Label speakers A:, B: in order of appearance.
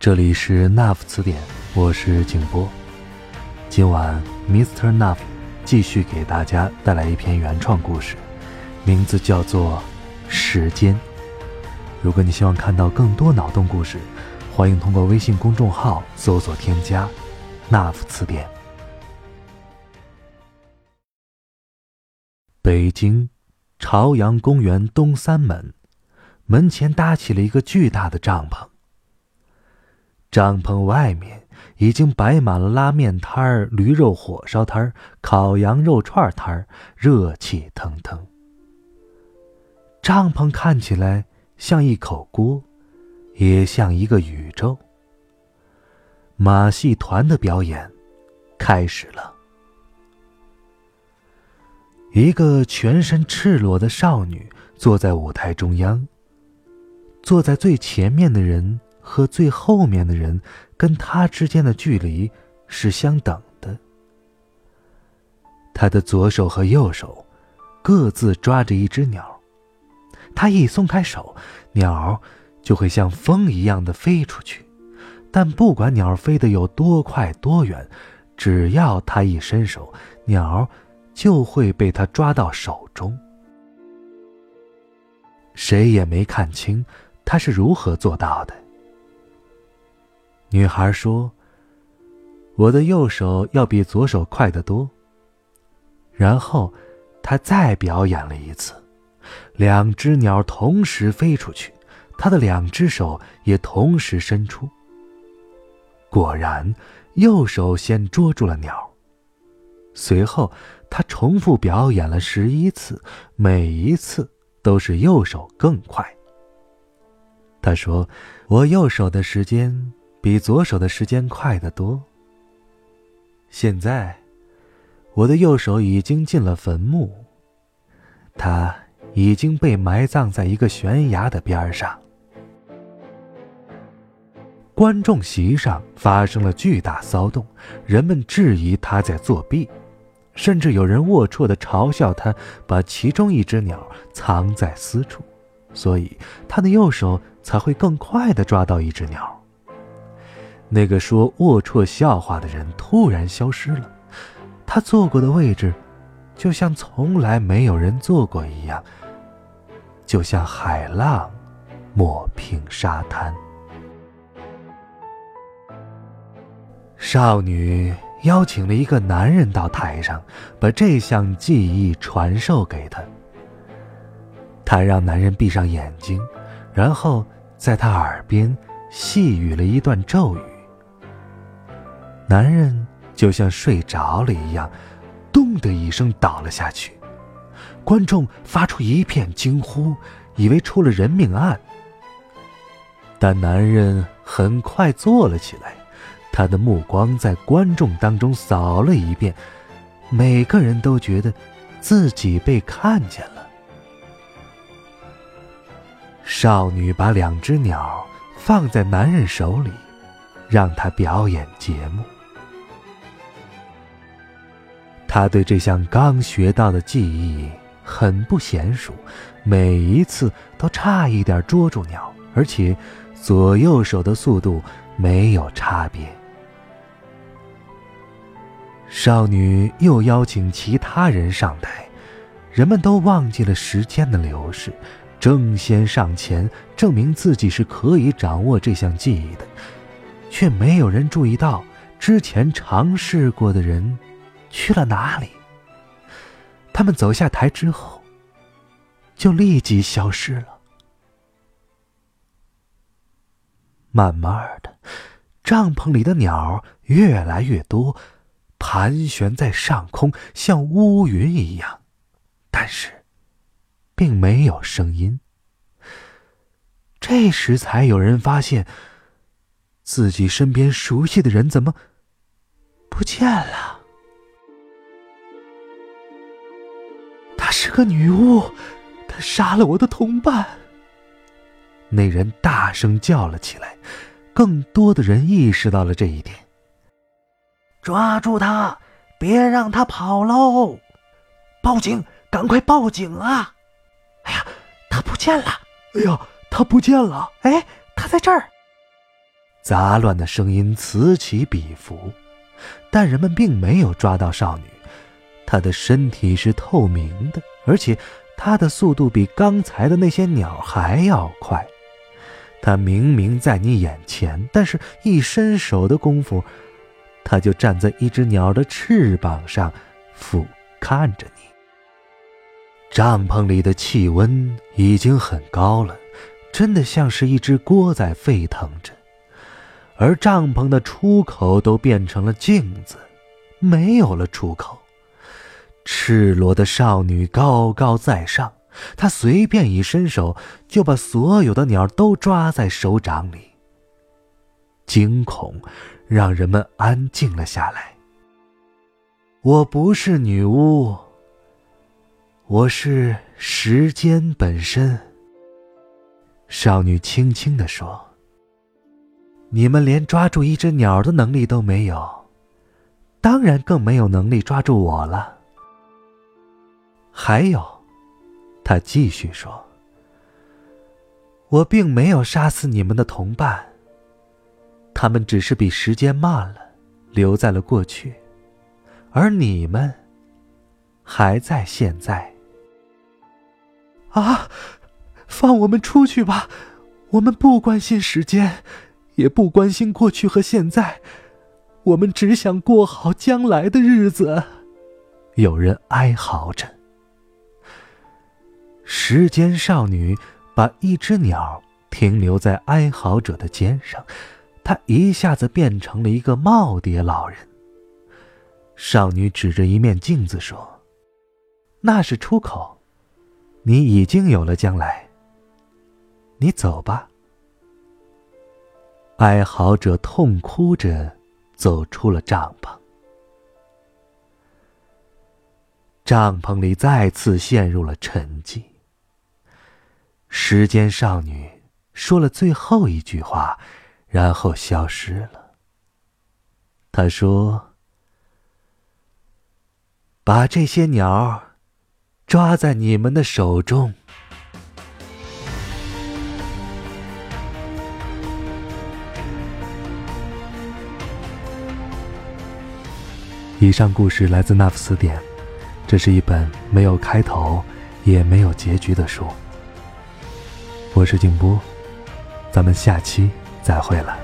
A: 这里是 Nuff 词典，我是景波。今晚 Mr. Nuff 继续给大家带来一篇原创故事，名字叫做《时间》。如果你希望看到更多脑洞故事，欢迎通过微信公众号搜索添加 Nuff 词典。北京朝阳公园东三门，门前搭起了一个巨大的帐篷。帐篷外面已经摆满了拉面摊儿、驴肉火烧摊儿、烤羊肉串摊儿，热气腾腾。帐篷看起来像一口锅，也像一个宇宙。马戏团的表演开始了。一个全身赤裸的少女坐在舞台中央。坐在最前面的人。和最后面的人跟他之间的距离是相等的。他的左手和右手各自抓着一只鸟，他一松开手，鸟就会像风一样的飞出去。但不管鸟飞得有多快多远，只要他一伸手，鸟就会被他抓到手中。谁也没看清他是如何做到的。女孩说：“我的右手要比左手快得多。”然后，她再表演了一次，两只鸟同时飞出去，她的两只手也同时伸出。果然，右手先捉住了鸟。随后，她重复表演了十一次，每一次都是右手更快。她说：“我右手的时间。”比左手的时间快得多。现在，我的右手已经进了坟墓，它已经被埋葬在一个悬崖的边上。观众席上发生了巨大骚动，人们质疑他在作弊，甚至有人龌龊的嘲笑他把其中一只鸟藏在私处，所以他的右手才会更快的抓到一只鸟。那个说龌龊笑话的人突然消失了，他坐过的位置，就像从来没有人坐过一样，就像海浪抹平沙滩。少女邀请了一个男人到台上，把这项技艺传授给他。她让男人闭上眼睛，然后在他耳边细语了一段咒语。男人就像睡着了一样，咚的一声倒了下去。观众发出一片惊呼，以为出了人命案。但男人很快坐了起来，他的目光在观众当中扫了一遍，每个人都觉得自己被看见了。少女把两只鸟放在男人手里，让他表演节目。他对这项刚学到的技艺很不娴熟，每一次都差一点捉住鸟，而且左右手的速度没有差别。少女又邀请其他人上台，人们都忘记了时间的流逝，争先上前证明自己是可以掌握这项技艺的，却没有人注意到之前尝试过的人。去了哪里？他们走下台之后，就立即消失了。慢慢的，帐篷里的鸟越来越多，盘旋在上空，像乌云一样，但是，并没有声音。这时，才有人发现，自己身边熟悉的人怎么不见了？是个女巫，她杀了我的同伴。那人大声叫了起来，更多的人意识到了这一点。
B: 抓住他，别让他跑喽！报警，赶快报警啊！哎呀，他不见了！
A: 哎呀，他不见了！
B: 哎，他在这儿。
A: 杂乱的声音此起彼伏，但人们并没有抓到少女。她的身体是透明的，而且它的速度比刚才的那些鸟还要快。它明明在你眼前，但是一伸手的功夫，它就站在一只鸟的翅膀上，俯看着你。帐篷里的气温已经很高了，真的像是一只锅在沸腾着。而帐篷的出口都变成了镜子，没有了出口。赤裸的少女高高在上，她随便一伸手，就把所有的鸟都抓在手掌里。惊恐让人们安静了下来。我不是女巫，我是时间本身。少女轻轻地说。你们连抓住一只鸟的能力都没有，当然更没有能力抓住我了。还有，他继续说：“我并没有杀死你们的同伴，他们只是比时间慢了，留在了过去，而你们还在现在。”啊，放我们出去吧，我们不关心时间。也不关心过去和现在，我们只想过好将来的日子。有人哀嚎着。时间少女把一只鸟停留在哀嚎者的肩上，她一下子变成了一个耄耋老人。少女指着一面镜子说：“那是出口，你已经有了将来。你走吧。”哀嚎者痛哭着走出了帐篷，帐篷里再次陷入了沉寂。时间少女说了最后一句话，然后消失了。她说：“把这些鸟抓在你们的手中。”以上故事来自那副词典，这是一本没有开头也没有结局的书。我是静波，咱们下期再会了。